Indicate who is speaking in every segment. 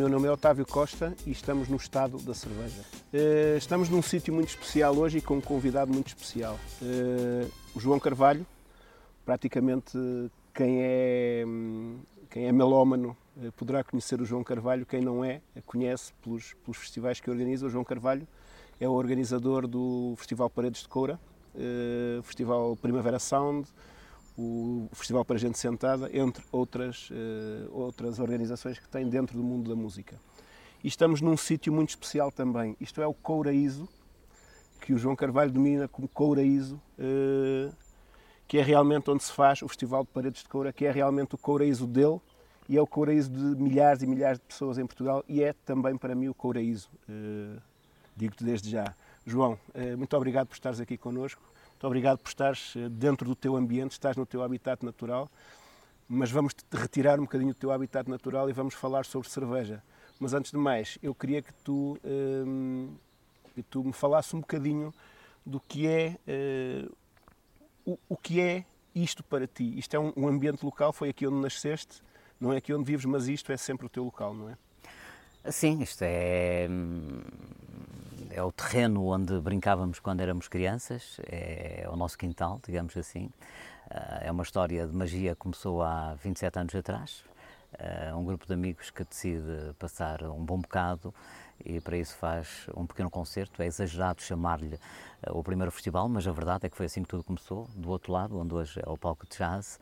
Speaker 1: Meu nome é Otávio Costa e estamos no estado da cerveja. Eh, estamos num sítio muito especial hoje e com um convidado muito especial. Eh, o João Carvalho, praticamente quem é, quem é melómano eh, poderá conhecer o João Carvalho, quem não é, conhece pelos, pelos festivais que organiza. O João Carvalho é o organizador do Festival Paredes de Coura, Festival Primavera Sound, o Festival para Gente Sentada, entre outras, uh, outras organizações que tem dentro do mundo da música. E estamos num sítio muito especial também. Isto é o Couraíso, que o João Carvalho domina como Couraíso, uh, que é realmente onde se faz o Festival de Paredes de Coura, que é realmente o Couraíso dele e é o Couraíso de milhares e milhares de pessoas em Portugal e é também para mim o Couraíso. Uh, Digo-te desde já. João, muito obrigado por estares aqui connosco. Muito obrigado por estares eh, dentro do teu ambiente, estás no teu habitat natural, mas vamos retirar um bocadinho do teu habitat natural e vamos falar sobre cerveja. Mas antes de mais, eu queria que tu, hum, que tu me falasses um bocadinho do que é uh, o, o, que é isto para ti. Isto é um, um ambiente local, foi aqui onde nasceste, não é aqui onde vives, mas isto é sempre o teu local, não é?
Speaker 2: Sim, isto é hum, é o terreno onde brincávamos quando éramos crianças, é o nosso quintal, digamos assim. Ah, é uma história de magia que começou há 27 anos atrás. Ah, um grupo de amigos que decide passar um bom bocado e para isso faz um pequeno concerto. É exagerado chamar-lhe ah, o primeiro festival, mas a verdade é que foi assim que tudo começou, do outro lado, onde hoje é o palco de jazz.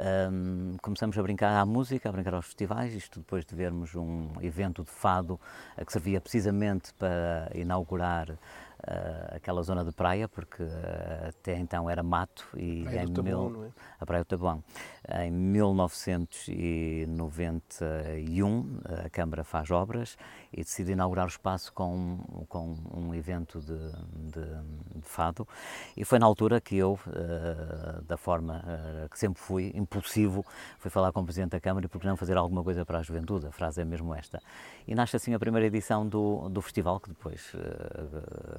Speaker 2: Um, começamos a brincar à música, a brincar aos festivais, isto depois de vermos um evento de fado que servia precisamente para inaugurar uh, aquela zona de praia, porque uh, até então era mato
Speaker 1: e praia em mil, é?
Speaker 2: a Praia do Tabuão. Em 1991 a Câmara faz obras e decide inaugurar o espaço com, com um evento de, de, de fado e foi na altura que eu, uh, da forma que sempre fui, impulsivo, fui falar com o Presidente da Câmara e por que não fazer alguma coisa para a juventude, a frase é mesmo esta. E nasce assim a primeira edição do, do festival, que depois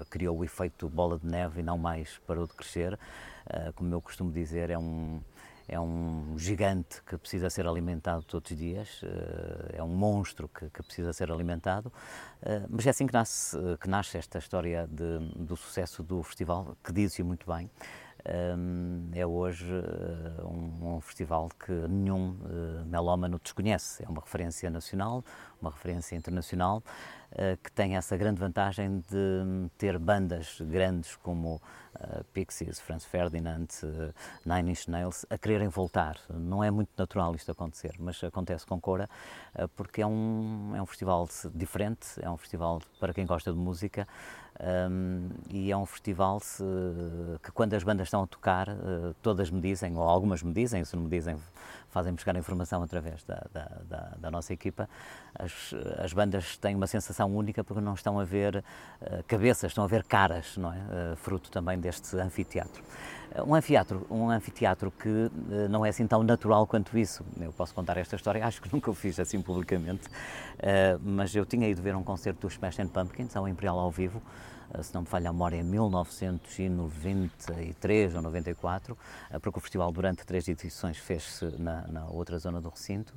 Speaker 2: criou o efeito bola de neve e não mais parou de crescer. Uh, como eu costumo dizer, é um, é um gigante que precisa ser alimentado todos os dias, uh, é um monstro que, que precisa ser alimentado. Uh, mas é assim que nasce, que nasce esta história de, do sucesso do festival, que disse muito bem. Um, é hoje um, um, festival que nenhum melómano desconhece. É uma referência nacional, uma referência internacional. Eh, que tem essa grande vantagem de ter bandas grandes como uh, Pixies, Franz Ferdinand, uh, Nine Inch Nails a quererem voltar. Não é muito natural isto acontecer, mas acontece com Cora uh, porque é um, é um festival diferente, é um festival para quem gosta de música um, e é um festival se, que quando as bandas estão a tocar, todas me dizem, ou algumas me dizem, se não me dizem, fazem-me chegar a informação através da, da, da, da nossa equipa, as, as, bandas têm uma sensação única porque não estão a ver uh, cabeças, estão a ver caras, não é? Uh, fruto também deste anfiteatro. Uh, um anfiteatro, um anfiteatro que não é assim tão natural quanto isso. Eu posso contar esta história, acho que nunca o fiz assim publicamente, mas eu tinha ido ver um concerto dos Smashing Pumpkins ao Imperial ao vivo, se não me falha a memória, em 1993 ou 94, porque o festival durante três edições fez-se na, na outra zona do recinto.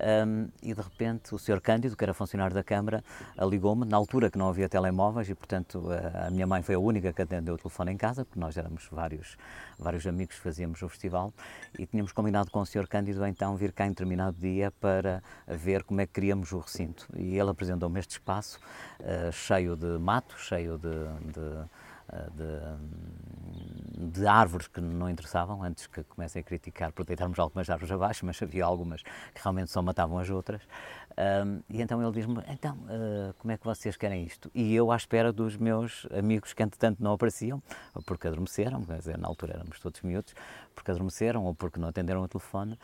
Speaker 2: Um, e de repente o Sr. Cândido, que era funcionário da Câmara, ligou-me, na altura que não havia telemóveis e, portanto, a minha mãe foi a única que atendeu o telefone em casa, porque nós éramos vários, vários amigos que fazíamos o festival e tínhamos combinado com o Sr. Cândido então vir cá em determinado dia para ver como é que queríamos o recinto. E ele apresentou-me este espaço uh, cheio de mato, cheio de, de de, de, árvores que não interessavam, antes que comecem a criticar por deitarmos algumas árvores abaixo, mas havia algumas que realmente só matavam as outras. Um, e então ele diz-me: então, uh, como é que vocês querem isto? E eu, à espera dos meus amigos que, entretanto, não apareciam, porque adormeceram, quer dizer, na altura éramos todos miúdos, porque adormeceram ou porque não atenderam o telefone,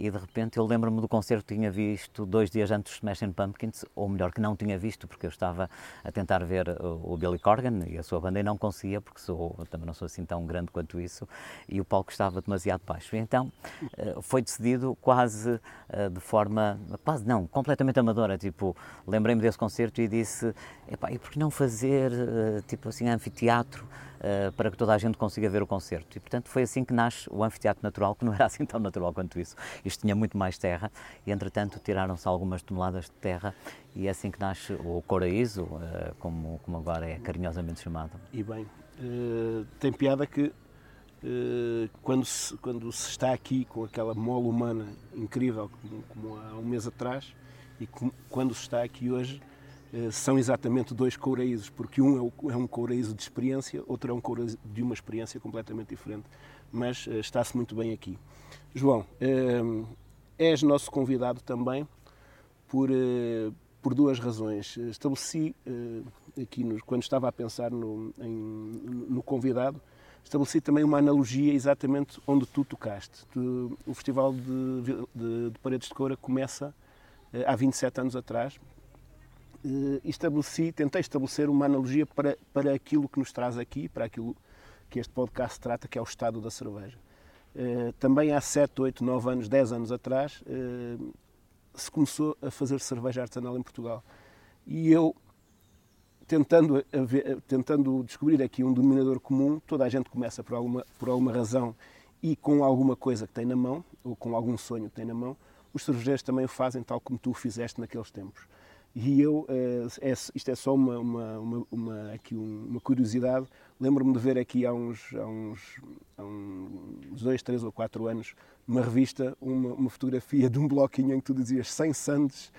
Speaker 2: e de repente eu lembro-me do concerto que tinha visto dois dias antes de Smashing Pumpkins, ou melhor, que não tinha visto, porque eu estava a tentar ver o, Billy Corgan e a sua banda e não conseguia, porque sou, também não sou assim tão grande quanto isso, e o palco estava demasiado baixo. E então eh, foi decidido quase eh, de forma, quase não, completamente amadora, tipo, lembrei-me desse concerto e disse, e por que não fazer, eh, tipo assim, anfiteatro, uh, para que toda a gente consiga ver o concerto. E, portanto, foi assim que nasce o Anfiteatro Natural, que não era assim tão natural quanto isso. Isto tinha muito mais terra e, entretanto, tiraram-se algumas toneladas de terra e é assim que nasce o Coraíso, uh, como, como agora é carinhosamente chamado.
Speaker 1: E bem, uh, tem piada que quando se, quando se está aqui com aquela mola humana incrível como, como há um mês atrás e como, quando se está aqui hoje eh, são exatamente dois couraísos, porque um é um couraíso de experiência, outro é um couraíso de uma experiência completamente diferente, mas eh, está-se muito bem aqui. João, eh, és nosso convidado também por, por duas razões. Estabeleci aqui, quando estava a pensar no, em, no convidado, estabeleci também uma analogia exatamente onde tu tocaste. O Festival de, de, de Paredes de Coura começa há 27 anos atrás, eh, estabeleci, tentei estabelecer uma analogia para, para aquilo que nos traz aqui, para aquilo que este podcast trata, que é o estado da cerveja. Eh, também há 7, 8, 9 anos, 10 anos atrás, eh, se começou a fazer cerveja artesanal em Portugal. E eu, tentando, tentando descobrir aqui um denominador comum, toda a gente começa por alguma, por alguma razão e com alguma coisa que tem na mão, ou com algum sonho que tem na mão, os cervejeiros também o fazem tal como tu o fizeste naqueles tempos. E eu, eh, é, isto é só uma, uma, uma, uma aqui uma curiosidade, lembro-me de ver aqui há uns, há uns, há uns dois, três ou quatro anos, numa revista, uma, uma fotografia de um bloquinho em que tu dizias 100 sandes,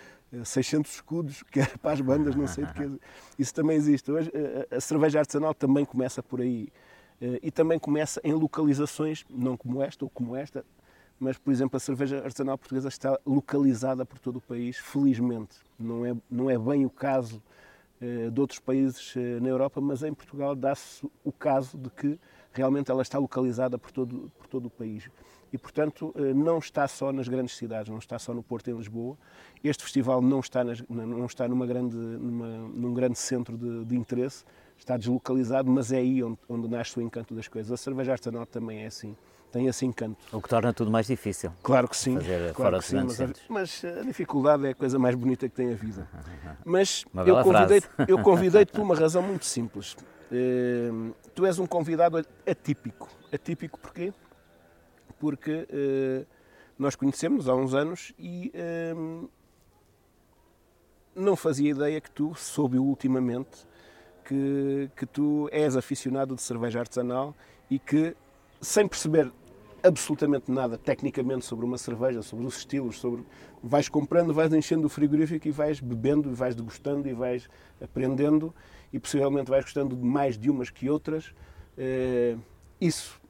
Speaker 1: 600 eh, escudos, que era para as bandas, não sei de que. Isso também existe. Hoje, eh, a cerveja artesanal também começa por aí. E também começa em localizações, não como esta ou como esta, mas, por exemplo, a cerveja artesanal portuguesa está localizada por todo o país, felizmente. Não é, não é bem o caso eh, de outros países eh, na Europa, mas em Portugal dá-se o caso de que realmente ela está localizada por todo, por todo o país. E, portanto, eh, não está só nas grandes cidades, não está só no Porto em Lisboa. Este festival não está, nas, não está numa grande, numa, num grande centro de, de, interesse, está deslocalizado, mas é aí onde, onde nasce o encanto das coisas. A cerveja artesanal também é assim tem esse encanto.
Speaker 2: O que torna tudo mais difícil.
Speaker 1: Claro que sim.
Speaker 2: Fazer
Speaker 1: claro
Speaker 2: fora que sim,
Speaker 1: mas, a, mas, a, dificuldade é a coisa mais bonita que tem a vida. Mas eu convidei-te eu convidei por uma razão muito simples. Uh, tu és um convidado atípico. Atípico porquê? Porque uh, nós conhecemos há uns anos e uh, não fazia ideia que tu, soube ultimamente, que, que tu és aficionado de cerveja artesanal e que, sem perceber absolutamente nada tecnicamente sobre uma cerveja, sobre os estilos, sobre vais comprando, vais enchendo o frigorífico e vais bebendo e vais degustando e vais aprendendo e possivelmente vais gostando de mais de umas que outras. Eh, isso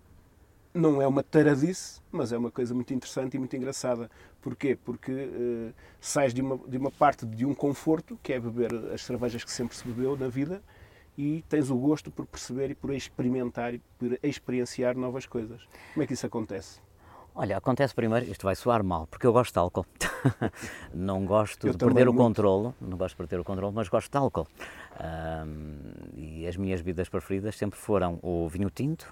Speaker 1: não é uma taradice, mas é uma coisa muito interessante e muito engraçada. Porquê? Porque uh, sais de uma, de uma parte de um conforto, que é beber as cervejas que sempre se bebeu na vida, e tens o gosto por perceber e por experimentar e por experienciar novas coisas. Como é que isso acontece?
Speaker 2: Olha, acontece primeiro, isto vai soar mal, porque eu gosto de álcool. não gosto eu de perder o controle, não gosto de perder o controle, mas gosto de álcool. Um, e as minhas bebidas preferidas sempre foram o vinho tinto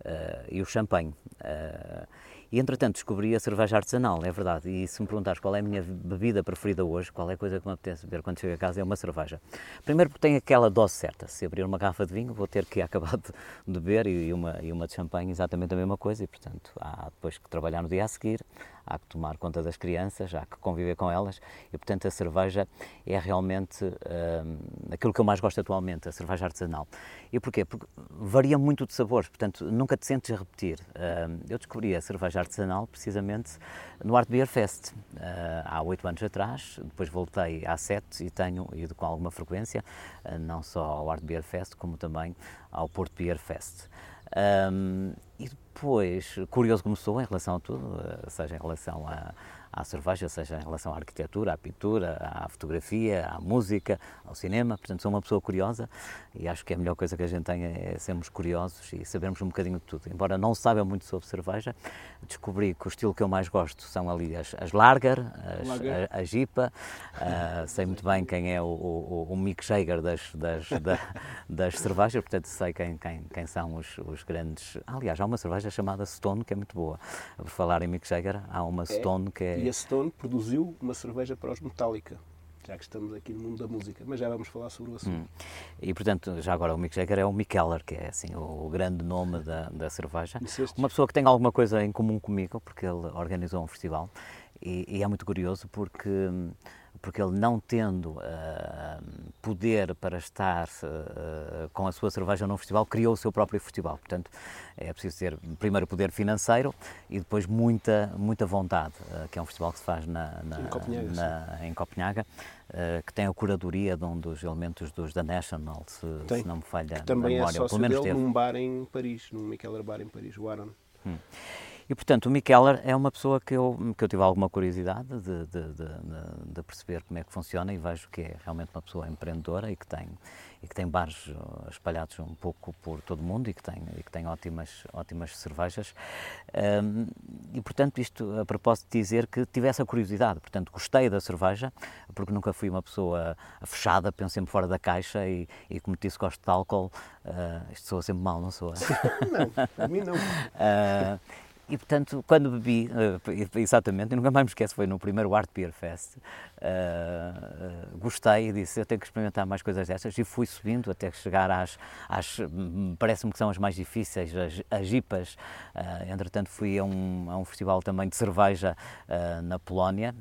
Speaker 2: uh, e o champanhe. Uh, e entretanto descobri a cerveja artesanal, é verdade. E se me perguntares qual é a minha bebida preferida hoje, qual é a coisa que me apetece beber quando chego a casa, é uma cerveja. Primeiro porque tem aquela dose certa. Se abrir uma garrafa de vinho, vou ter que acabar de beber e uma, e uma de champanhe exatamente a mesma coisa. E portanto há depois que trabalhar no dia a seguir, há que tomar conta das crianças, há que conviver com elas e, portanto, a cerveja é realmente hum, aquilo que eu mais gosto atualmente, a cerveja artesanal. E porquê? Porque varia muito de sabores, portanto, nunca te sentes a repetir. Hum, eu descobri a cerveja artesanal precisamente no Art Beer Fest, uh, há oito anos atrás, depois voltei há sete e tenho ido com alguma frequência, uh, não só ao Art Beer Fest, como também ao Porto Beer Fest. Um, e depois, curioso como sou em relação a tudo, seja em relação a, à cerveja, seja em relação à arquitetura, à pintura, à fotografia, à música, ao cinema. Portanto, sou uma pessoa curiosa e acho que a melhor coisa que a gente tem é sermos curiosos e sabermos um bocadinho de tudo. Embora não saiba muito sobre cerveja, descobri que o estilo que eu mais gosto são ali as, as Lager, as, Lager. A, a Jipa. Uh, sei muito bem quem é o, o, o Mick Jagger das, das, da, das cervejas, portanto, sei quem, quem, quem são os, os grandes. Aliás, há uma cerveja chamada Stone que é muito boa. Por falar em Mick Jagger, há uma é. Stone que é
Speaker 1: e a Stone produziu uma cerveja para os Metallica. já que estamos aqui no mundo da música, mas já vamos falar sobre o assunto. Hum.
Speaker 2: E portanto, já agora o Mick Jagger é o Mick Keller, que é assim o, grande nome da, da cerveja. Uma pessoa que tem alguma coisa em comum comigo, porque ele organizou um festival e, e é muito curioso porque porque ele não tendo uh, poder para estar uh, com a sua cerveja num festival, criou o seu próprio festival. Portanto, é preciso ter primeiro poder financeiro e depois muita, muita vontade, uh, que é um festival que se faz na, na, em Copenhaga, na, em Copenhaga que tem a curadoria de um dos elementos dos da National, se, se não me falha
Speaker 1: que também
Speaker 2: a
Speaker 1: memória. é sócio dele teve. num bar em Paris, num Micheller Bar em Paris, o Aaron. Hum.
Speaker 2: E, portanto, o Mikeller é uma pessoa que eu, que eu tive alguma curiosidade de, de, de, de, perceber como é que funciona e vejo que é realmente uma pessoa empreendedora e que tem, e que tem bares uh, espalhados um pouco por todo o mundo e que tem, e que tem ótimas, ótimas cervejas. Um, e, portanto, isto a propósito de dizer que tive essa curiosidade. Portanto, gostei da cerveja, porque nunca fui uma pessoa fechada, penso sempre fora da caixa e, e como disse, gosto de álcool. Uh, isto soa sempre mal, não soa?
Speaker 1: não, a mim não. Uh,
Speaker 2: e portanto, quando bebi, uh, exatamente, nunca mais me esqueço, foi no primeiro Art Beer Fest, uh, uh, gostei e disse: eu tenho que experimentar mais coisas destas, e fui subindo até chegar às, às parece-me que são as mais difíceis, as, as IPAs. entretanto, fui a um, a um festival também de cerveja na Polónia.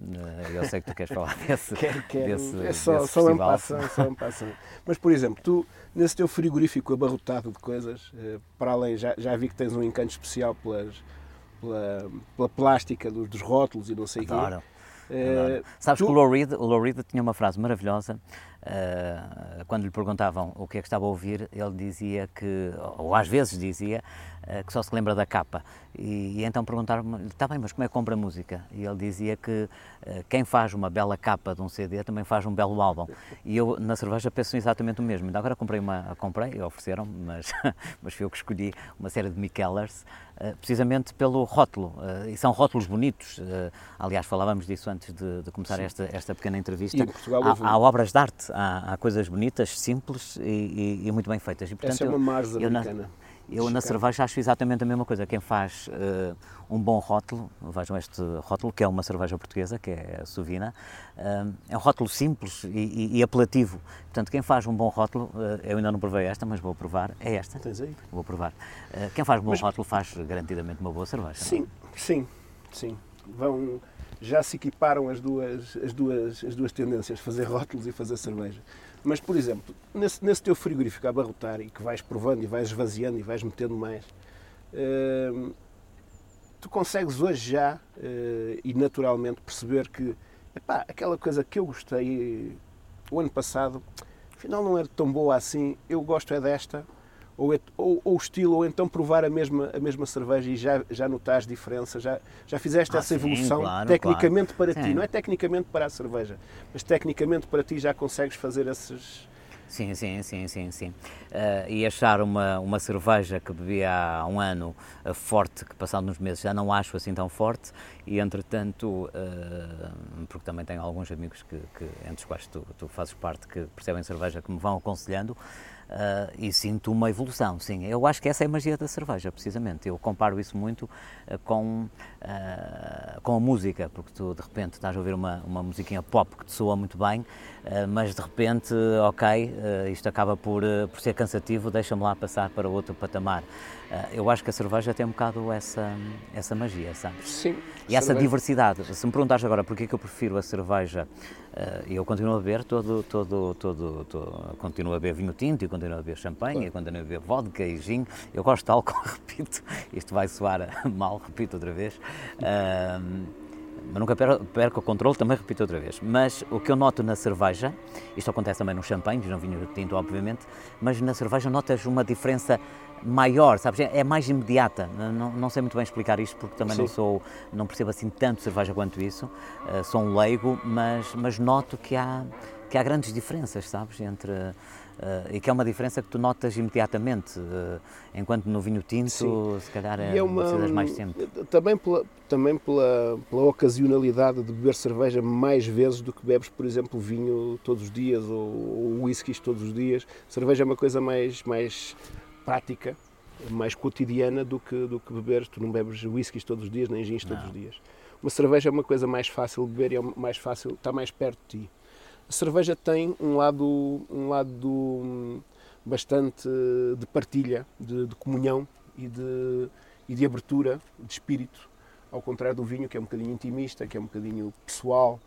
Speaker 2: eu sei que tu queres falar desse,
Speaker 1: quero, quero.
Speaker 2: desse,
Speaker 1: é só,
Speaker 2: desse
Speaker 1: só festival. Passam, só passam. Mas, por exemplo, tu, nesse teu frigorífico abarrotado de coisas, para além, já, já vi que tens um encanto especial pelas pela, pela plástica dos, dos, rótulos e não sei o quê.
Speaker 2: Uh, Sabes tu... que o Lou Reed, o Lou Reed tinha uma frase maravilhosa uh, quando lhe perguntavam o que é que estava a ouvir, ele dizia que, ou às vezes dizia, que só se lembra da capa. E, e então perguntaram-me, está bem, mas como é que compra música? E ele dizia que quem faz uma bela capa de um CD também faz um belo álbum. E eu na cerveja penso exatamente o mesmo. Ainda agora comprei uma, comprei, ofereceram mas, mas fui eu que escolhi uma série de Mikellers eh, precisamente pelo rótulo. Eh, e são rótulos bonitos. Eh, aliás, falávamos disso antes de, de começar esta, esta pequena entrevista. E
Speaker 1: em Portugal
Speaker 2: há, há obras de arte, há, há, coisas bonitas, simples e, e, e muito bem feitas. E,
Speaker 1: portanto, Essa é uma Mars americana.
Speaker 2: Eu na cerveja acho exatamente a mesma coisa. Quem faz uh, um bom rótulo, vejam este rótulo, que é uma cerveja portuguesa, que é a Sovina, uh, é um rótulo simples e, e, e, apelativo. Portanto, quem faz um bom rótulo, uh, eu ainda não provei esta, mas vou provar, é esta.
Speaker 1: Tens aí?
Speaker 2: Vou provar. quem faz um bom mas... rótulo faz garantidamente uma boa cerveja.
Speaker 1: Sim,
Speaker 2: não?
Speaker 1: sim, sim. Vão, já se equiparam as duas, as, duas, as duas tendências, fazer rótulos e fazer cerveja. Mas, por exemplo, nesse, nesse teu frigorífico a abarrotar e que vais provando e vais esvaziando e vais metendo mais, uh, tu consegues hoje já uh, e naturalmente perceber que epá, aquela coisa que eu gostei o ano passado, afinal não era tão boa assim, eu gosto é desta, ou, é, ou, ou, o estilo, ou então provar a mesma, a mesma cerveja e já, já notares diferença, já, já fizeste ah, essa evolução
Speaker 2: sim, claro,
Speaker 1: tecnicamente
Speaker 2: claro.
Speaker 1: para sim. ti, não é tecnicamente para a cerveja, mas tecnicamente para ti já consegues fazer esses.
Speaker 2: Sim, sim, sim, sim, sim. Uh, e achar uma, uma cerveja que bebia há um ano uh, forte, que passado uns meses já não acho assim tão forte, e entretanto, uh, porque também tenho alguns amigos que, que entre os quais tu, tu fazes parte, que percebem cerveja, que me vão aconselhando, Uh, e sinto uma evolução, sim. Eu acho que essa é a magia da cerveja, precisamente. Eu comparo isso muito uh, com, uh, com a música, porque tu de repente estás a ouvir uma, uma musiquinha pop que te soa muito bem, mas de repente, ok, isto acaba por, por ser cansativo, deixa-me lá passar para outro patamar. eu acho que a cerveja tem um bocado essa, essa magia, sabes?
Speaker 1: Sim.
Speaker 2: E essa cerveja. diversidade. Se me perguntares agora porquê que eu prefiro a cerveja e eu continuo a beber todo, todo, todo, todo, continuo a beber vinho tinto e continuo a beber champanhe, claro. continuo a beber vodka e gin. Eu gosto de álcool, repito, isto vai soar mal, repito outra vez. Uh, mas nunca perco o controle, também repito outra vez. Mas o que eu noto na cerveja, isto acontece também no champanhe, no vinho tinto, obviamente, mas na cerveja notas uma diferença maior, sabes? É mais imediata. Não, não sei muito bem explicar isto porque também Sim. não sou, não percebo assim tanto cerveja quanto isso. Uh, sou um leigo, mas, mas noto que há, que há grandes diferenças, sabes? Entre Uh, e que é uma diferença que tu notas imediatamente, uh, enquanto no vinho tinto, Sim. se calhar é, é uma, precisas mais tempo.
Speaker 1: Também, pela, também pela, pela ocasionalidade de beber cerveja mais vezes do que bebes, por exemplo, vinho todos os dias ou, ou whiskies todos os dias. Cerveja é uma coisa mais, mais prática, mais cotidiana do que, do que beber. Tu não bebes whiskies todos os dias, nem gins todos os dias. Uma cerveja é uma coisa mais fácil de beber e é mais fácil, está mais perto de ti. A cerveja tem um lado, um lado hum, bastante de partilha, de, de comunhão e de, e de abertura de espírito, ao contrário do vinho, que é um bocadinho intimista, que é um bocadinho pessoal.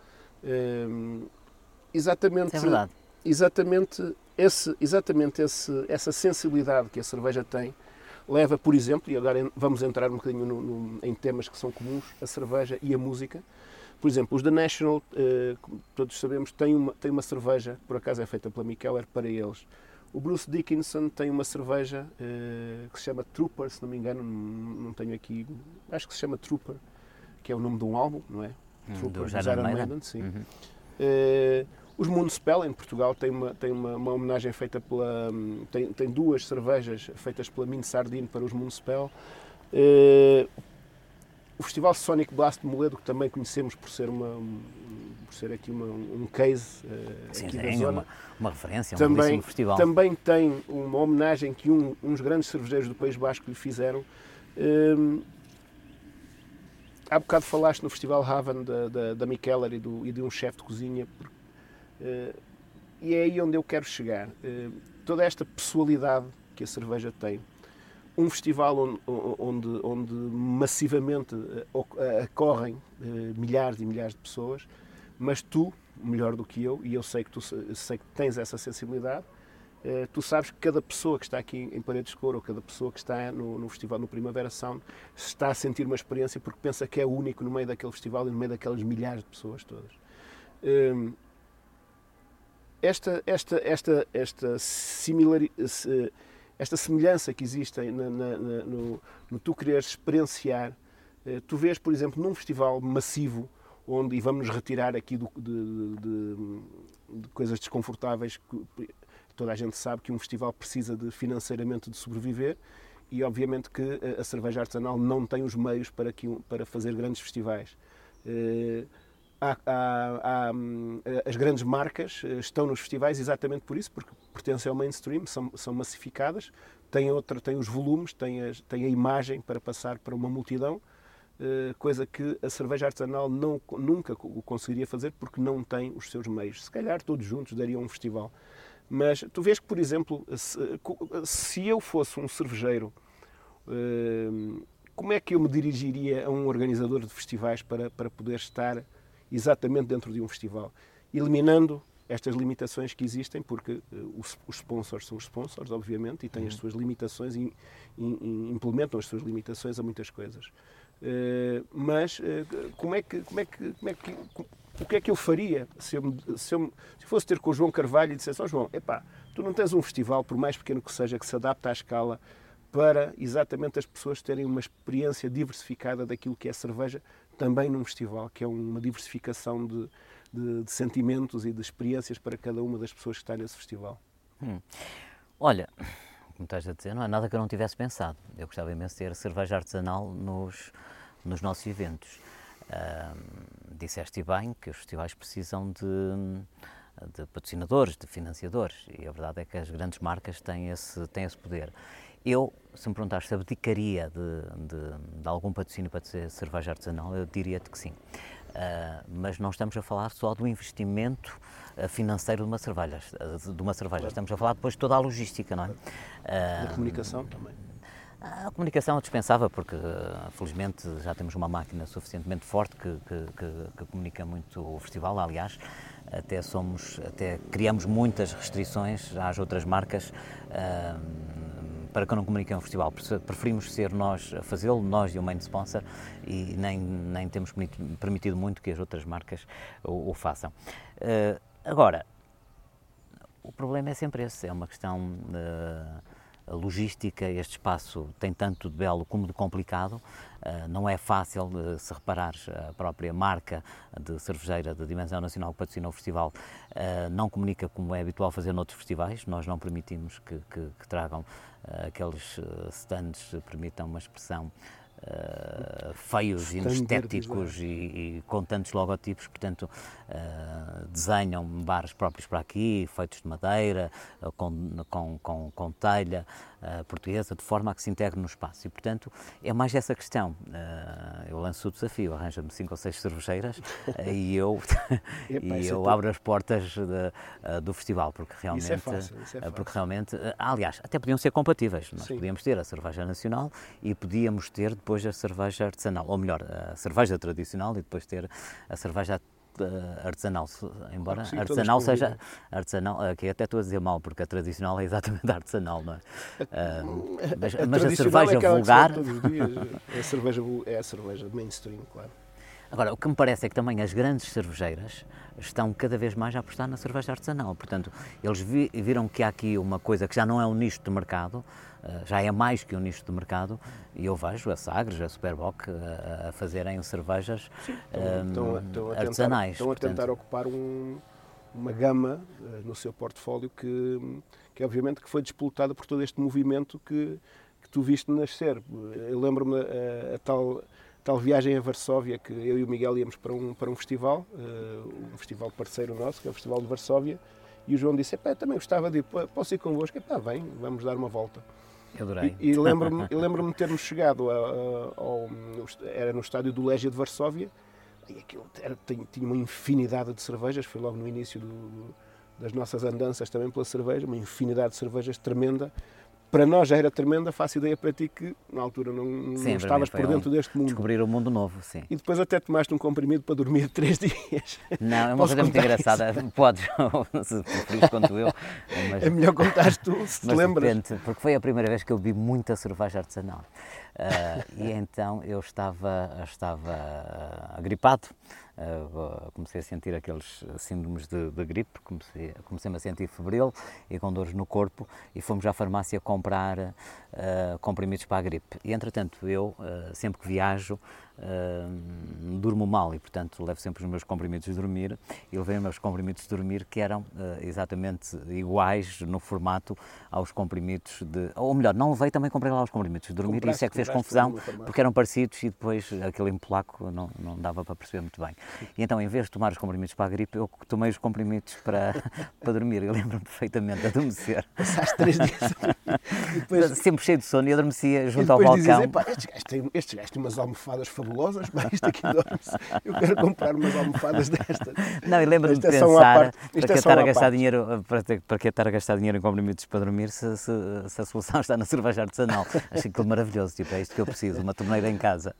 Speaker 1: Hum, exatamente,
Speaker 2: é verdade.
Speaker 1: exatamente, esse, exatamente esse, essa sensibilidade que a cerveja tem leva, por exemplo, e agora vamos entrar um bocadinho no, no, em temas que são comuns, a cerveja e a música, por exemplo, os da National, como todos sabemos, têm uma, têm uma cerveja, que por acaso é feita pela Mikkeller, para eles. O Bruce Dickinson tem uma cerveja uh, que se chama Trooper, se não me engano, não, tenho aqui, acho que se chama Trooper, que é o nome de um álbum, não é?
Speaker 2: Hum, Trooper, do Iron Maiden,
Speaker 1: sim. Uhum. Uh, os Moonspell, em Portugal, tem uma, tem uma, uma homenagem feita pela. Tem, tem duas cervejas feitas pela Min Sardine para os Moonspell. Uh, o Festival Sonic Blast de Moledo, que também conhecemos por ser, uma, por ser aqui uma, um case uh,
Speaker 2: Sim,
Speaker 1: aqui
Speaker 2: da
Speaker 1: zona.
Speaker 2: Uma, uma referência, um
Speaker 1: também,
Speaker 2: festival.
Speaker 1: Também tem uma homenagem que um, uns grandes cervejeiros do País Basco lhe fizeram. Um, há bocado falaste no Festival Haven da, da, da Mikeller e, do, e de um chefe de cozinha. Uh, e é aí onde eu quero chegar. Uh, toda esta pessoalidade que a cerveja tem, um festival onde, onde, onde massivamente eh, ocorrem eh, milhares e milhares de pessoas, mas tu, melhor do que eu, e eu sei que tu sei que tens essa sensibilidade, eh, tu sabes que cada pessoa que está aqui em Paredes de Cor ou cada pessoa que está no, no, festival no Primavera Sound está a sentir uma experiência porque pensa que é único no meio daquele festival e no meio daquelas milhares de pessoas todas. Ehm, esta, esta, esta, esta similaridade esta semelhança que existe na, na, na, no, no, tu querer experienciar. Eh, tu vês, por exemplo, num festival massivo, onde, e vamos nos retirar aqui do, de, de, de, coisas desconfortáveis, que toda a gente sabe que um festival precisa de financeiramente de sobreviver, e obviamente que a cerveja artesanal não tem os meios para, que, para fazer grandes festivais. Eh, há, há, há, hum, as grandes marcas eh, estão nos festivais exatamente por isso, porque pertencem ao mainstream, são, são massificadas, têm, outra, têm os volumes, têm, as, têm a imagem para passar para uma multidão, eh, coisa que a cerveja artesanal não, nunca o conseguiria fazer porque não tem os seus meios. Se calhar todos juntos dariam um festival. Mas tu vês que, por exemplo, se, se eu fosse um cervejeiro, eh, como é que eu me dirigiria a um organizador de festivais para, para poder estar exatamente dentro de um festival, eliminando estas limitações que existem, porque uh, os, os, sponsors são os sponsors, obviamente, e têm as uhum. suas limitações e, e, e, implementam as suas limitações a muitas coisas. Uh, mas uh, como é que, como é que, como é que, o que é que eu faria se eu, se eu, se fosse ter com o João Carvalho e dissesse, ó oh, João, epá, tu não tens um festival, por mais pequeno que seja, que se adapte à escala para exatamente as pessoas terem uma experiência diversificada daquilo que é cerveja, também num festival, que é uma diversificação de, de, de sentimentos e de experiências para cada uma das pessoas que está nesse festival.
Speaker 2: Hum. Olha, como estás a dizer, não é nada que eu não tivesse pensado. Eu gostava imenso de ter cerveja artesanal nos, nos nossos eventos. Uh, disseste bem que os festivais precisam de, de patrocinadores, de financiadores, e a verdade é que as grandes marcas têm esse, têm esse poder. Eu, se me perguntares se abdicaria de, de, de algum patrocínio para ser cerveja artesanal, eu diria-te que sim. Uh, mas não estamos a falar só do investimento uh, financeiro de uma cerveja, de uma cerveja. estamos a falar depois de toda a logística, não é?
Speaker 1: Uh, da comunicação também.
Speaker 2: A comunicação é dispensável porque, felizmente, já temos uma máquina suficientemente forte que, que, que, que comunica muito o festival. Aliás, até somos, até criamos muitas restrições às outras marcas para que não comuniquem o festival. Preferimos ser nós a fazê-lo, nós e o main sponsor, e nem, nem temos permitido muito que as outras marcas o, o façam. Uh, agora, o problema é sempre esse, é uma questão uh, logística, este espaço tem tanto de belo como de complicado, uh, não é fácil, uh, se reparares, a própria marca de cervejeira de dimensão nacional que patrocina o festival não comunica como é habitual fazer noutros festivais, nós não permitimos que, que, que tragam uh, aqueles stands permitam uma expressão uh, feios, estéticos e, e, com tantos logotipos, portanto, uh, desenham bares próprios para aqui, feitos de madeira, com, com, com, com telha, uh, portuguesa, de forma a que se integre no espaço. E, portanto, é mais essa questão. Uh, eu lanço o desafio, arranja-me cinco ou seis cervejeiras e eu, Epa, e eu é abro as portas de, do festival, porque realmente, isso é fácil, isso é fácil. porque realmente, aliás, até podiam ser compatíveis. Nós Sim. podíamos ter a cerveja nacional e podíamos ter depois a cerveja artesanal, ou melhor, a cerveja tradicional e depois ter a cerveja artesanal, embora Sim, artesanal seja artesanal, aqui até estou a dizer mal, porque a tradicional é exatamente a artesanal, não é? Uh, mas, a, mas a cerveja é vulgar.
Speaker 1: É a cerveja, é a cerveja mainstream, claro.
Speaker 2: Agora, o que me parece é que também as grandes cervejeiras estão cada vez mais a apostar na cerveja artesanal. Portanto, eles vi, viram que há aqui uma coisa que já não é um nicho de mercado, já é mais que um nicho de mercado, e eu vejo a Sagres, a Superboc uh, a fazerem cervejas Sim, estão, um, estão, a, artesanais.
Speaker 1: Estão a tentar, portanto, ocupar um, uma gama no seu portfólio que, que, obviamente, que foi disputada por todo este movimento que, que tu viste nascer. Eu lembro-me a, a tal tal viagem a Varsóvia que eu e o Miguel íamos para um, para um festival, uh, um festival parceiro nosso, que é o Festival de Varsóvia, e o João disse, também gostava de ir, posso ir convosco? Epá, vem, vamos dar uma volta.
Speaker 2: Adorei.
Speaker 1: E, e lembro-me lembro de termos chegado a, a, ao, era no estádio do Légia de Varsóvia, e aquilo era, tinha uma infinidade de cervejas, foi logo no início do, das nossas andanças também pela cerveja, uma infinidade de cervejas tremenda, para nós já era tremenda, faço ideia para ti que na altura não, sim, não estavas por dentro um deste mundo.
Speaker 2: Descobrir o mundo novo, sim.
Speaker 1: E depois até tomaste um comprimido para dormir três dias.
Speaker 2: Não, é uma coisa muito engraçada. Isso? Podes, se preferires quanto eu.
Speaker 1: Mas, é melhor contar tu, se te lembras. Repente,
Speaker 2: porque foi a primeira vez que eu vi muita cerveja artesanal. Uh, e então eu estava, estava gripado uh, comecei a sentir aqueles síndromes de, de gripe, comecei, comecei-me a sentir febril e com dores no corpo e fomos à farmácia comprar uh, comprimidos para a gripe. E entretanto eu, uh, sempre que viajo, uh, durmo mal e, portanto, levo sempre os meus comprimidos de dormir e levei os meus comprimidos de dormir que eram exatamente iguais no formato aos comprimidos de. Ou melhor, não levei, também comprei lá os comprimidos de dormir compraste, e isso é que fez confusão porque eram parecidos e depois aquele em polaco não, não dava para perceber muito bem. E então, em vez de tomar os comprimidos para a gripe, eu tomei os comprimidos para, para dormir. Eu lembro-me perfeitamente de adormecer.
Speaker 1: Passaste três dias.
Speaker 2: depois... Sempre cheio de sono e adormecia junto ao balcão. Dizes,
Speaker 1: estes gajos têm, estes gajos têm umas almofadas fabulosas mas isto aqui dorme-se. Eu quero comprar umas almofadas destas.
Speaker 2: Não, e lembro-me de é pensar, para que, é estar a gastar dinheiro, para, para que estar a gastar dinheiro em comprimidos para dormir se, se, se, a solução está na cerveja artesanal? Acho aquilo maravilhoso, tipo, é isto que eu preciso, uma torneira em casa.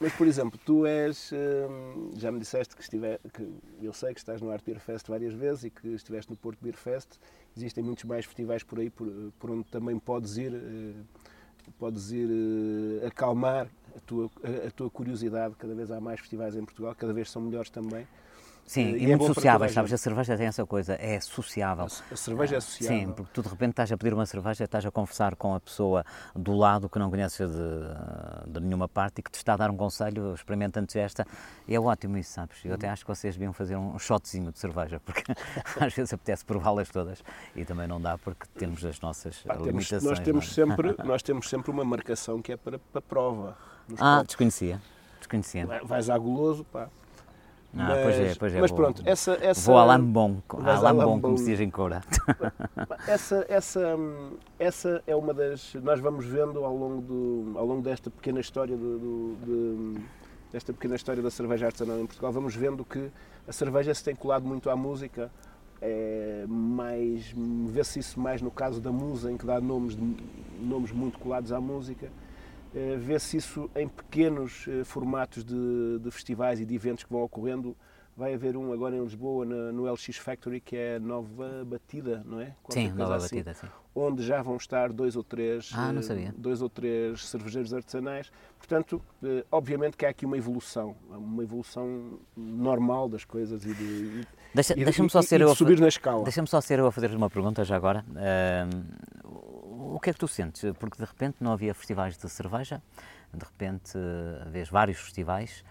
Speaker 1: Mas, por exemplo, tu és, hum, já me disseste que, estiver, que eu sei que estás no Art Beer Fest várias vezes e que estiveste no Porto Beer Fest, existem muitos mais festivais por aí por, por onde também podes ir, eh, podes ir eh, acalmar a tua, a, a tua curiosidade. Cada vez há mais festivais em Portugal, cada vez são melhores também.
Speaker 2: Sim, e, e é muito sociáveis, sabes? A cerveja tem essa coisa, é sociável.
Speaker 1: A, cerveja é sociável.
Speaker 2: Sim, porque tu de repente estás a pedir uma cerveja, estás a conversar com a pessoa do lado que não conheces de, de nenhuma parte e que te está a dar um conselho, experimenta antes esta, e é ótimo isso, sabes? Eu até acho que vocês deviam fazer um shotzinho de cerveja, porque às vezes apetece prová-las todas e também não dá porque temos as nossas Pá, limitações.
Speaker 1: Temos, nós, temos é? sempre, nós temos sempre uma marcação que é para, para prova.
Speaker 2: Ah, desconhecia. desconhecia.
Speaker 1: Vais à Goloso, pá,
Speaker 2: ah, mas, pois é, pois é.
Speaker 1: Mas vou, pronto, essa, essa...
Speaker 2: Vou a Lambon, a Lambon, como se diz em Cora.
Speaker 1: Essa, essa, essa é uma das... Nós vamos vendo ao longo, do, ao longo desta pequena história do, do, de, desta pequena história da cerveja artesanal em Portugal, vamos vendo que a cerveja se tem colado muito à música, é, mais vê-se isso mais no caso da musa, em que dá nomes, nomes muito colados à música, vê-se isso em pequenos eh, formatos de, de, festivais e de eventos que vão ocorrendo. Vai haver um agora em Lisboa, no LX Factory, que é Nova Batida, não é?
Speaker 2: Qualquer sim, Nova assim, Batida, sim.
Speaker 1: Onde já vão estar dois ou três,
Speaker 2: ah, eh,
Speaker 1: dois ou três cervejeiros artesanais. Portanto, obviamente que há aqui uma evolução, uma evolução normal das coisas e de,
Speaker 2: Deixa, deixa só ser eu
Speaker 1: subir na escala.
Speaker 2: Deixa-me só ser eu a fazer uma pergunta já agora. Uh, o que é que tu sentes? Porque de repente não havia festivais de cerveja, de repente uh, vês vários festivais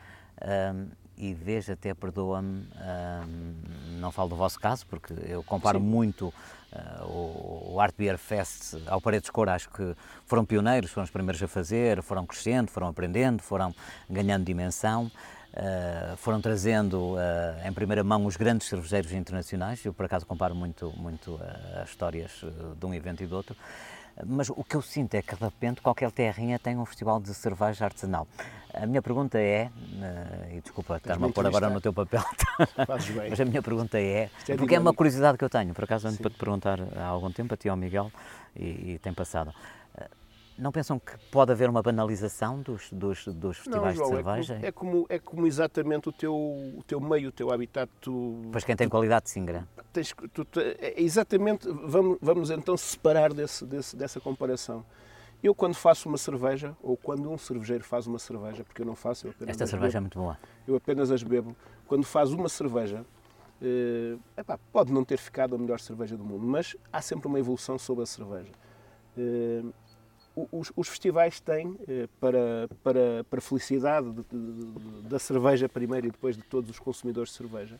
Speaker 2: um, e vês até, perdoa-me, um, não falo do vosso caso, porque eu comparo Sim. muito uh, o, o Art Beer Fest ao Paredes Cor, acho que foram pioneiros, foram os primeiros a fazer, foram crescendo, foram aprendendo, foram ganhando dimensão. Uh, foram trazendo uh, em primeira mão os grandes cervejeiros internacionais. Eu, por acaso, comparo muito, muito uh, as histórias de um evento e do outro. Mas o que eu sinto é que de repente qualquer terrinha tem um festival de cerveja artesanal. A minha pergunta é, uh, e desculpa estar-me a pôr agora no teu papel, mas a minha pergunta é, é porque é uma curiosidade que eu tenho, por acaso ando para te perguntar há algum tempo, a ti ao Miguel, e, e tem passado. Não pensam que pode haver uma banalização dos, dos, dos festivais
Speaker 1: não, João,
Speaker 2: de cerveja?
Speaker 1: É como, é como, é como exatamente o teu, o teu meio, o teu habitat. Tu,
Speaker 2: pois quem tem
Speaker 1: tu,
Speaker 2: qualidade de Singra.
Speaker 1: Tens, tu, é exatamente, vamos, vamos então separar desse, desse, dessa comparação. Eu, quando faço uma cerveja, ou quando um cervejeiro faz uma cerveja, porque eu não faço, eu apenas
Speaker 2: Esta cerveja
Speaker 1: bebo,
Speaker 2: é muito boa.
Speaker 1: Eu apenas as bebo. Quando faz uma cerveja, eh, epá, pode não ter ficado a melhor cerveja do mundo, mas há sempre uma evolução sobre a cerveja. Eh, os, os, festivais têm, eh, para, para, para felicidade de, de, da cerveja primeiro e depois de todos os consumidores de cerveja,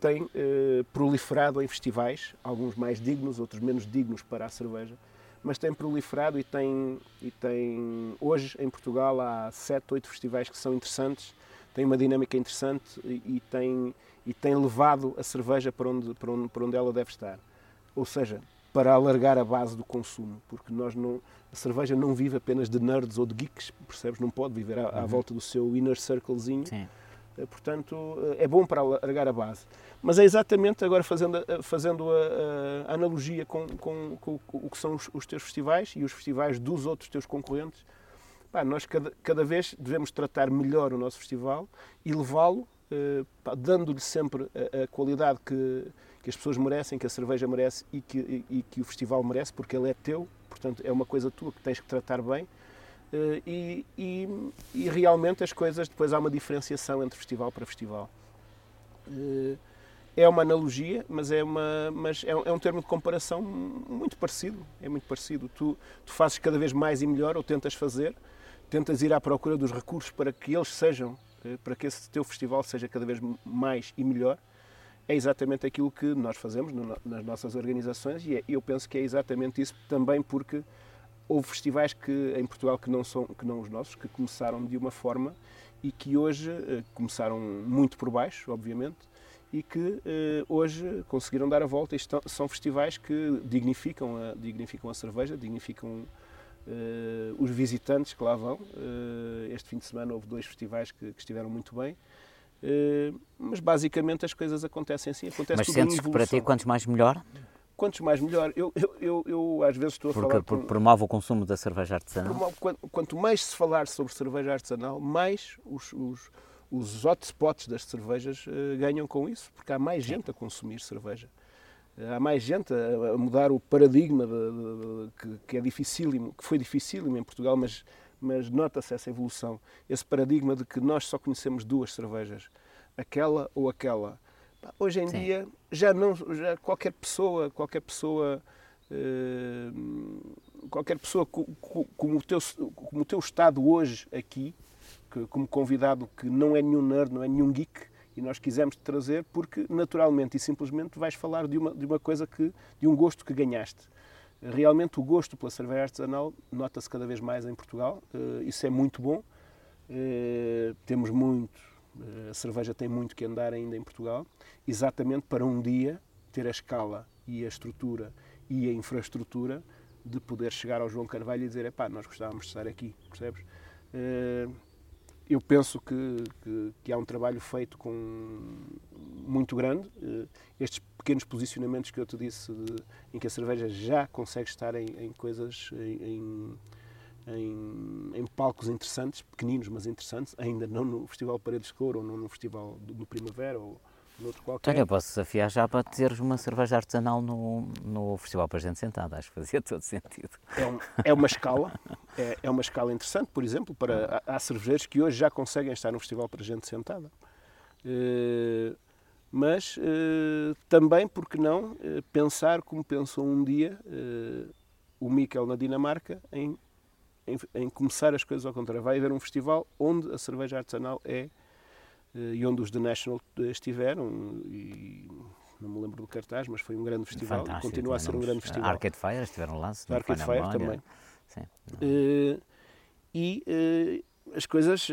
Speaker 1: têm eh, proliferado em festivais, alguns mais dignos, outros menos dignos para a cerveja, mas têm proliferado e têm, e têm hoje em Portugal há sete, oito festivais que são interessantes, têm uma dinâmica interessante e, e têm, e têm levado a cerveja para onde, para, onde, para onde ela deve estar. Ou seja, para alargar a base do consumo, porque nós não, a cerveja não vive apenas de nerds ou de geeks, percebes? Não pode viver à, à uhum. volta do seu inner circlezinho. Sim. Eh, portanto, eh, é bom para alargar a base. Mas é exatamente, agora fazendo, fazendo a, a analogia com, com, com, o que são os, os, teus festivais e os festivais dos outros teus concorrentes, pá, nós cada, cada vez devemos tratar melhor o nosso festival e levá-lo, eh, dando-lhe sempre a, a qualidade que, que as pessoas merecem, que a cerveja merece e que, e, e que o festival merece, porque ele é teu, portanto é uma coisa tua que tens que tratar bem. Uh, e, e, e, realmente as coisas, depois há uma diferenciação entre festival para festival. Uh, é uma analogia, mas é, uma, mas é, é, um termo de comparação muito parecido. É muito parecido. Tu, tu fazes cada vez mais e melhor, ou tentas fazer, tentas ir à procura dos recursos para que eles sejam, uh, para que esse teu festival seja cada vez mais e melhor é exatamente aquilo que nós fazemos nas nossas organizações e é, eu penso que é exatamente isso também porque houve festivais que em Portugal que não são que não os nossos que começaram de uma forma e que hoje eh, começaram muito por baixo, obviamente, e que eh, hoje conseguiram dar a volta. Isto são festivais que dignificam a, dignificam a cerveja, dignificam eh, os visitantes que lá vão. este fim de semana houve dois festivais que, que estiveram muito bem. Eh, mas basicamente as coisas acontecem assim. Acontece
Speaker 2: mas sentes que para ti quantos mais melhor?
Speaker 1: Quantos mais melhor. Eu, eu, eu, eu às vezes estou a
Speaker 2: Porque
Speaker 1: falar.
Speaker 2: Porque promove o consumo da cerveja artesanal?
Speaker 1: Promove, quanto mais se falar sobre cerveja artesanal, mais os, os, os hotspots das cervejas uh, ganham com isso, porque há mais gente a consumir cerveja. Há mais gente a, a mudar o paradigma de, de, de, que, que, é dificílimo, que foi dificílimo em Portugal, mas mas nota-se essa evolução, esse paradigma de que nós só conhecemos duas cervejas, aquela ou aquela. Hoje em Sim. dia já não, já qualquer pessoa, qualquer pessoa, eh, qualquer pessoa como o teu, como o teu estado hoje aqui, que, como convidado que não é nenhum nerd, não é nenhum geek, e nós quisemos te trazer porque naturalmente e simplesmente vais falar de uma de uma coisa que de um gosto que ganhaste Realmente o gosto pela cerveja artesanal nota-se cada vez mais em Portugal, uh, isso é muito bom. Uh, temos muito, uh, a cerveja tem muito que andar ainda em Portugal, exatamente para um dia ter a escala e a estrutura e a infraestrutura de poder chegar ao João Carvalho e dizer: epá, nós gostávamos de estar aqui, percebes? Eu penso que, que, que, há um trabalho feito com muito grande. Eh, estes pequenos posicionamentos que eu te disse, de, em que a cerveja já consegue estar em, em coisas, em, em, em, palcos interessantes, pequeninos, mas interessantes, ainda não no Festival Paredes de Couro ou não no Festival do, do Primavera ou, noutro qualquer.
Speaker 2: Então, eu posso desafiar já para teres uma cerveja artesanal no, no Festival para gente sentada, acho que fazia todo sentido.
Speaker 1: É, um, é uma escala, é, é, uma escala interessante, por exemplo, para há, há cervejeiros que hoje já conseguem estar no Festival para gente sentada. Uh, mas uh, também, porque não, uh, pensar como pensou um dia o Mikkel na Dinamarca em, em, em, começar as coisas ao contrário. Vai haver um festival onde a cerveja artesanal é e onde os The National estiveram e não me lembro do cartaz, mas foi um grande festival Fantástico, continua a ser um grande festival.
Speaker 2: Arcade Fire estiveram lá, se
Speaker 1: Arcade Fire também. Sim, uh, e uh, as coisas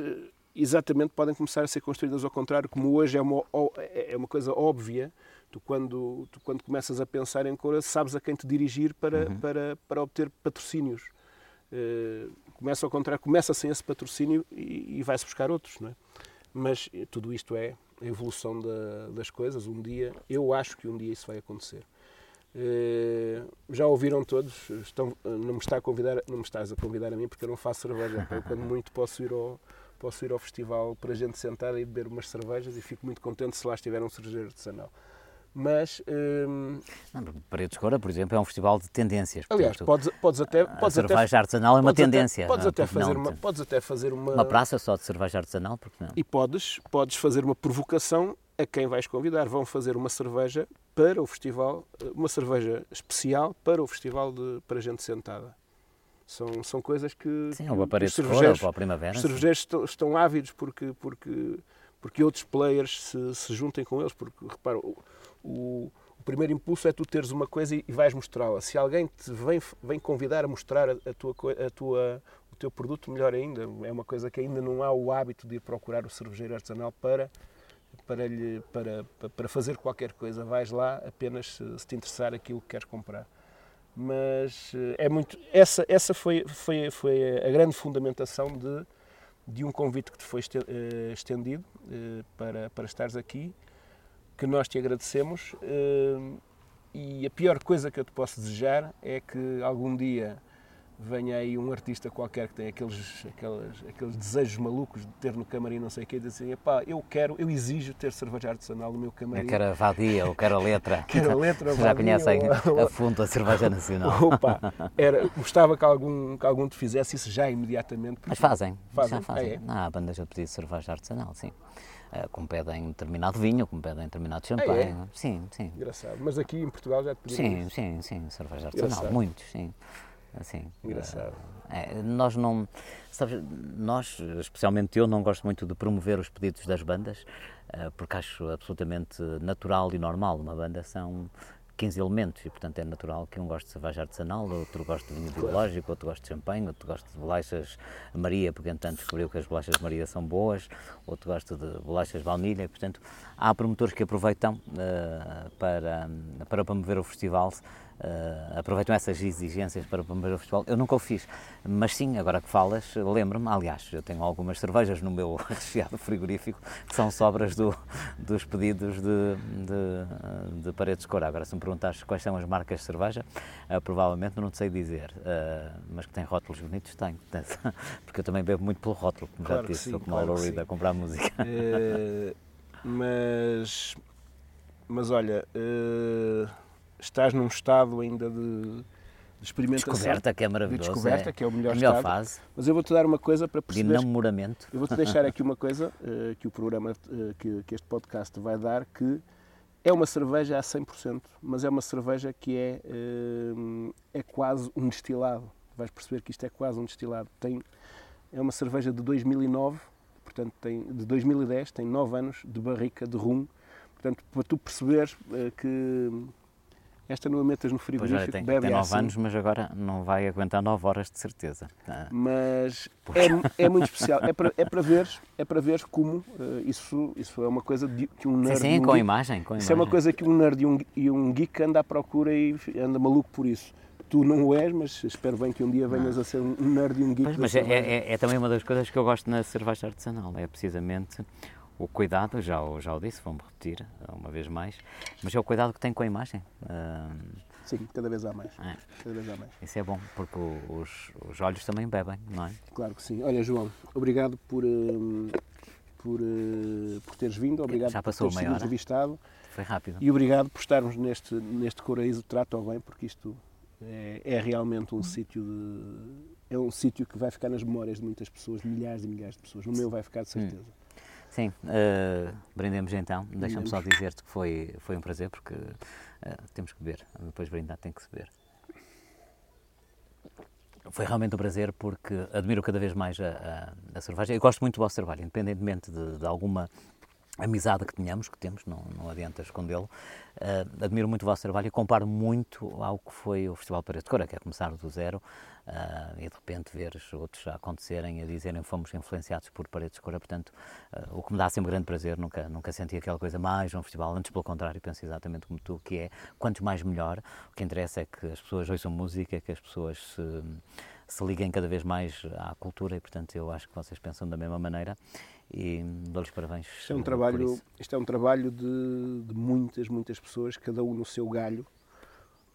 Speaker 1: exatamente podem começar a ser construídas ao contrário, como hoje é uma, é uma coisa óbvia. Tu quando, tu, quando começas a pensar em Coura, sabes a quem te dirigir para, uhum. para, para obter patrocínios. Uh, começa ao contrário, começa sem esse patrocínio e, e vai-se buscar outros, não é? Mas tudo isto é a evolução da, das coisas. Um dia, eu acho que um dia isso vai acontecer. Uh, já ouviram todos? Estão, não me está a convidar, não me estás a convidar a mim porque eu não faço cerveja. Eu, quando muito posso ir ao posso ir ao festival para a gente sentar e beber umas cervejas e fico muito contente se lá estiver um cervejeiro artesanal. Mas. Hum...
Speaker 2: Paredes Cora, por exemplo, é um festival de tendências.
Speaker 1: Aliás, podes, podes até. Podes
Speaker 2: a cerveja
Speaker 1: até,
Speaker 2: artesanal é uma tendência.
Speaker 1: Até, podes, até fazer uma, podes até fazer uma.
Speaker 2: Uma praça só de cerveja artesanal, porque não?
Speaker 1: E podes, podes fazer uma provocação a quem vais convidar. Vão fazer uma cerveja para o festival, uma cerveja especial para o festival de, para gente sentada. São, são coisas que.
Speaker 2: Sim, uma parede de cor para a primavera.
Speaker 1: Os cervejeiros estão, estão, ávidos porque, porque, porque outros players se, se juntem com eles. Porque, repara, o, o, primeiro impulso é tu teres uma coisa e, e vais mostrá-la. Se alguém te vem, vem convidar a mostrar a, a, tua, a tua, o teu produto, melhor ainda. É uma coisa que ainda não há o hábito de ir procurar o cervejeiro artesanal para para, lhe, para, para fazer qualquer coisa. Vais lá apenas se, se te interessar aquilo que queres comprar mas eh, é muito essa essa foi foi foi a grande fundamentação de de um convite que te foi eh, estendido eh, para para estares aqui que nós te agradecemos e a pior coisa que eu te posso desejar é que algum dia venha aí um artista qualquer que tem aqueles, aqueles, aqueles desejos malucos de ter no camarim não sei o quê, e dizer assim, pá, eu quero, eu exijo ter cerveja artesanal no meu camarim.
Speaker 2: Eu quero a vadia, ou quero a letra.
Speaker 1: quero a letra,
Speaker 2: Já conhecem a fundo a cerveja nacional.
Speaker 1: Opa, era, gostava que algum, que algum te fizesse isso já imediatamente.
Speaker 2: Mas fazem, fazem. já fazem. Ah, é? Há bandas a pedir cerveja artesanal, sim. Uh, como pedem determinado vinho, como pedem determinado champanhe. Ah, é? Sim, sim.
Speaker 1: Engraçado. Mas aqui em Portugal já te pediram
Speaker 2: Sim, sim, sim. Cerveja artesanal. Muitos, sim. Assim,
Speaker 1: Engraçado.
Speaker 2: É, nós não. Sabes, nós, especialmente eu, não gosto muito de promover os pedidos das bandas, porque acho absolutamente natural e normal. Uma banda são 15 elementos e, portanto, é natural que um goste de cerveja artesanal, outro goste de vinho biológico, outro goste de champanhe, outro goste de bolachas Maria, porque entanto descobriu que as bolachas Maria são boas, outro gosta de bolachas baunilha, e, portanto, há promotores que aproveitam uh, para, para promover o festival uh, aproveitam essas exigências para promover o festival. Eu nunca o fiz, mas sim, agora que falas, lembro-me, aliás, eu tenho algumas cervejas no meu recheado frigorífico que são sobras do, dos pedidos de, de, de paredes de cor. Agora, se me perguntares quais são as marcas de cerveja, uh, provavelmente não te sei dizer, uh, mas que tem rótulos bonitos, tenho, porque eu também bebo muito pelo rótulo, como claro já te disse, sim, sou como claro a a comprar música.
Speaker 1: É, mas, mas olha, estás num estado ainda de, de experimentação.
Speaker 2: Descoberta, que é maravilhoso.
Speaker 1: De descoberta,
Speaker 2: é,
Speaker 1: que é o melhor, melhor estado.
Speaker 2: fase.
Speaker 1: Mas eu vou-te dar uma coisa para perceber.
Speaker 2: De namoramento.
Speaker 1: Eu vou-te deixar aqui uma coisa uh, que o programa, uh, que, que, este podcast vai dar, que é uma cerveja a 100%, mas é uma cerveja que é, uh, é quase um destilado. Vais perceber que isto é quase um destilado. Tem, é uma cerveja de 2009, portanto, tem, de 2010, tem 9 anos de barrica de rum. Portanto, para tu perceberes que esta não a metas no frigorífico,
Speaker 2: pois, tem,
Speaker 1: bebe
Speaker 2: tem 9
Speaker 1: assim.
Speaker 2: anos, mas agora não vai aguentar 9 horas de certeza.
Speaker 1: Ah. Mas é, é, muito especial. É para, é para ver, é para ver como uh, isso, isso é uma coisa de, que um nerd.
Speaker 2: Sim, sim
Speaker 1: um
Speaker 2: com
Speaker 1: geek,
Speaker 2: imagem. Com
Speaker 1: isso
Speaker 2: imagem.
Speaker 1: é uma coisa que um nerd e um, e um geek anda à procura e anda maluco por isso. Tu não o és, mas espero bem que um dia venhas não. a ser um nerd e um geek.
Speaker 2: Pois, mas é, é, é, também uma das coisas que eu gosto na cerveja artesanal, é precisamente o cuidado, já, já o disse, vou-me repetir uma vez mais, mas é o cuidado que tem com a imagem. Uh,
Speaker 1: Sim, cada vez há mais. É. Cada vez há mais.
Speaker 2: Isso é bom, porque os, os olhos também bebem, não é?
Speaker 1: Claro que sim. Olha, João, obrigado por, uh, por, uh, por teres vindo, obrigado
Speaker 2: Já passou
Speaker 1: por teres
Speaker 2: sido
Speaker 1: entrevistado.
Speaker 2: Foi rápido.
Speaker 1: E obrigado por estarmos neste, neste Coraíso Trato ao Bem, porque isto é, é realmente um sítio de. É um sítio que vai ficar nas memórias de muitas pessoas, de milhares e milhares de pessoas. No meu vai ficar de certeza. Hum.
Speaker 2: Sim, uh, brindemos então. Deixa-me só dizer-te que foi, foi um prazer, porque uh, temos que beber. Depois de brindar tem que se beber. Foi realmente um prazer porque admiro cada vez mais a, a, a cerveja. Eu gosto muito do vosso trabalho, independentemente de, de alguma amizade que tínhamos, que temos, não, não adianta escondê-lo. Uh, admiro muito o vosso trabalho e comparo muito ao que foi o Festival Paredes de Cora, que é começar do zero uh, e de repente ver outros acontecerem, a dizerem que fomos influenciados por Paredes de Cora, portanto, uh, o que me dá sempre grande prazer, nunca, nunca senti aquela coisa mais um festival, antes pelo contrário, penso exatamente como tu, que é quanto mais melhor, o que interessa é que as pessoas ouçam música, que as pessoas se, se liguem cada vez mais à cultura e, portanto, eu acho que vocês pensam da mesma maneira e dou-lhes parabéns.
Speaker 1: Isto é um trabalho, isto é um trabalho de, de, muitas, muitas pessoas, cada um no seu galho.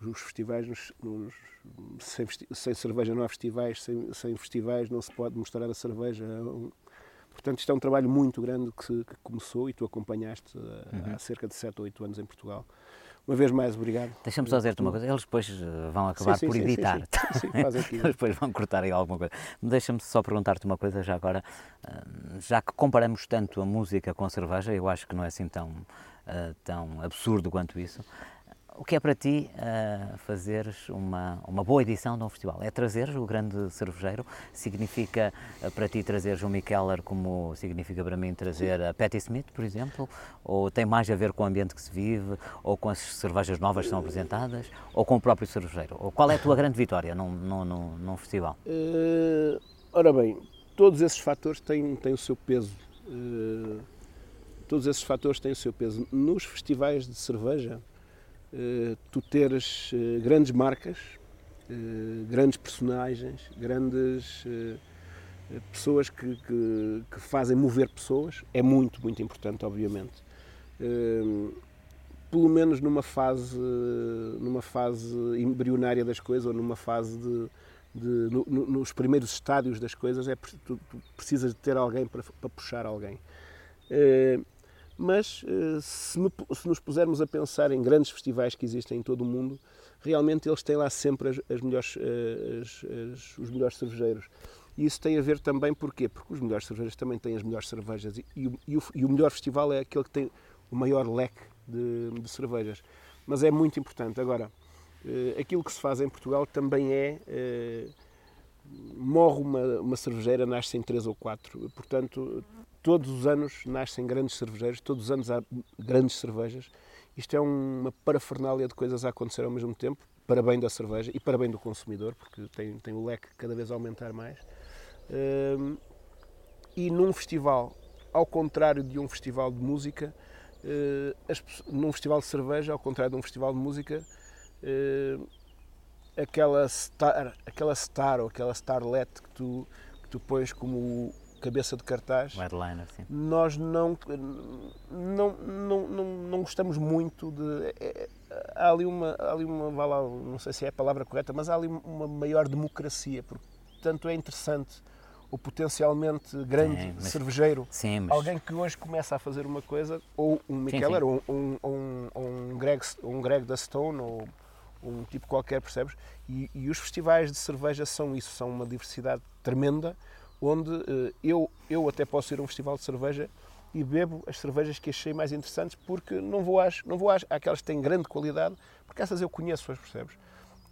Speaker 1: Os festivais, nos, nos, sem, sem, cerveja não há festivais, sem, sem, festivais não se pode mostrar a cerveja. Portanto, isto é um trabalho muito grande que, que começou e tu acompanhaste uhum. há cerca de 7 ou 8 anos em Portugal. Uma vez mais, obrigado.
Speaker 2: Deixa-me só dizer-te uma coisa, eles depois eh, vão acabar sim, sim, por editar.
Speaker 1: Sim, sim,
Speaker 2: eles depois vão cortar aí alguma coisa. Deixa-me só perguntar-te uma coisa já agora, já que comparamos tanto a música com a cerveja, eu acho que não é assim tão, eh, tão absurdo quanto isso. O que é para ti uh, fazeres uma, uma boa edição de um festival? É trazeres o grande cervejeiro? Significa uh, para ti trazeres o Mikeller como significa para mim trazer a Patti Smith, por exemplo? Ou tem mais a ver com o ambiente que se vive? Ou com as cervejas novas que são apresentadas? Ou com o próprio cervejeiro? Ou qual é a tua grande vitória num, num, num, festival?
Speaker 1: Uh, ora bem, todos esses fatores têm, têm o seu peso. todos esses fatores têm o seu peso. Nos festivais de cerveja, tu teres eh, grandes marcas, eh, grandes personagens, grandes pessoas que, que, que, fazem mover pessoas, é muito, muito importante, obviamente. Pelo menos numa fase, numa fase embrionária das coisas, ou numa fase de, de no, nos primeiros estádios das coisas, é, tu, tu precisas de ter alguém para, para puxar alguém mas eh, se, me, se, nos pusermos a pensar em grandes festivais que existem em todo o mundo, realmente eles têm lá sempre as, as melhores, eh, as, as, os melhores cervejeiros. E isso tem a ver também porquê? Porque os melhores cervejeiros também têm as melhores cervejas e, e, e, o, e o, melhor festival é aquele que tem o maior leque de, de cervejas. Mas é muito importante. Agora, eh, aquilo que se faz em Portugal também é morre uma, uma cervejeira, nasce em três ou quatro. Portanto, todos os anos nascem grandes cervejeiros, todos os anos há grandes cervejas. Isto é uma parafernália de coisas a acontecer ao mesmo tempo, para bem da cerveja e para bem do consumidor, porque tem, tem o leque cada vez a aumentar mais. Hum, e num festival, ao contrário de um festival de música, hum, num festival de cerveja, ao contrário de um festival de música, hum, aquela star, aquela star ou aquela starlet que tu, que tu pões como cabeça de cartaz,
Speaker 2: headliner,
Speaker 1: nós não, não, não, não, não gostamos muito de. É, há ali uma, há ali uma lá, não sei se é a palavra correta, mas há ali uma maior democracia, porque tanto é interessante o potencialmente grande sim, mas, cervejeiro,
Speaker 2: sim, mas...
Speaker 1: alguém que hoje começa a fazer uma coisa, ou um Mikeller, ou um, um, um, Greg, um Greg da Stone, ou um tipo qualquer, percebes? E, e, os festivais de cerveja são isso, são uma diversidade tremenda, onde uh, eu, eu até posso ir a um festival de cerveja e bebo as cervejas que achei mais interessantes porque não vou às, não vou às, àquelas que têm grande qualidade, porque essas eu conheço, percebes?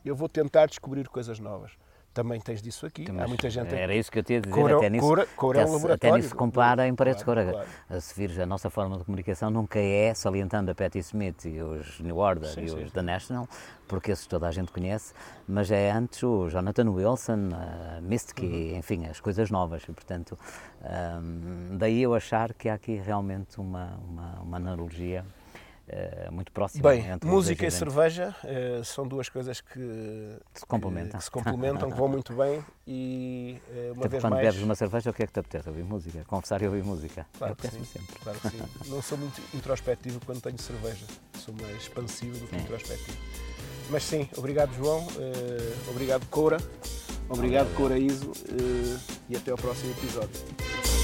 Speaker 1: Eu vou tentar descobrir coisas novas também tens disso aqui. Há muita gente.
Speaker 2: Era isso que eu tinha de dizer. até nisso, cura,
Speaker 1: cura
Speaker 2: até, até nisso compara em paredes claro, de cor. Claro. Se vires a nossa forma de comunicação, nunca é salientando a Patti Smith e os New Order sim, e sim. os The National, porque esses toda a gente conhece, mas é antes o Jonathan Wilson, a Mystic, uhum. enfim, as coisas novas. E, portanto, um, daí eu achar que há aqui realmente uma, uma, uma analogia Uh, muito próxima.
Speaker 1: Bem, música e cerveja uh, são duas coisas que
Speaker 2: se complementam,
Speaker 1: que, se complementam, que vão muito bem e uh, uma
Speaker 2: então,
Speaker 1: vez
Speaker 2: quando
Speaker 1: mais...
Speaker 2: bebes uma cerveja, o que é que te apetece? Ouvir música? Confessar e ouvir música?
Speaker 1: Claro que sim, sempre. claro que sim. Não sou muito introspectivo quando tenho cerveja, sou mais expansivo do que sim. introspectivo. Mas sim, obrigado João, obrigado Coura, obrigado Coura Iso e até ao próximo episódio.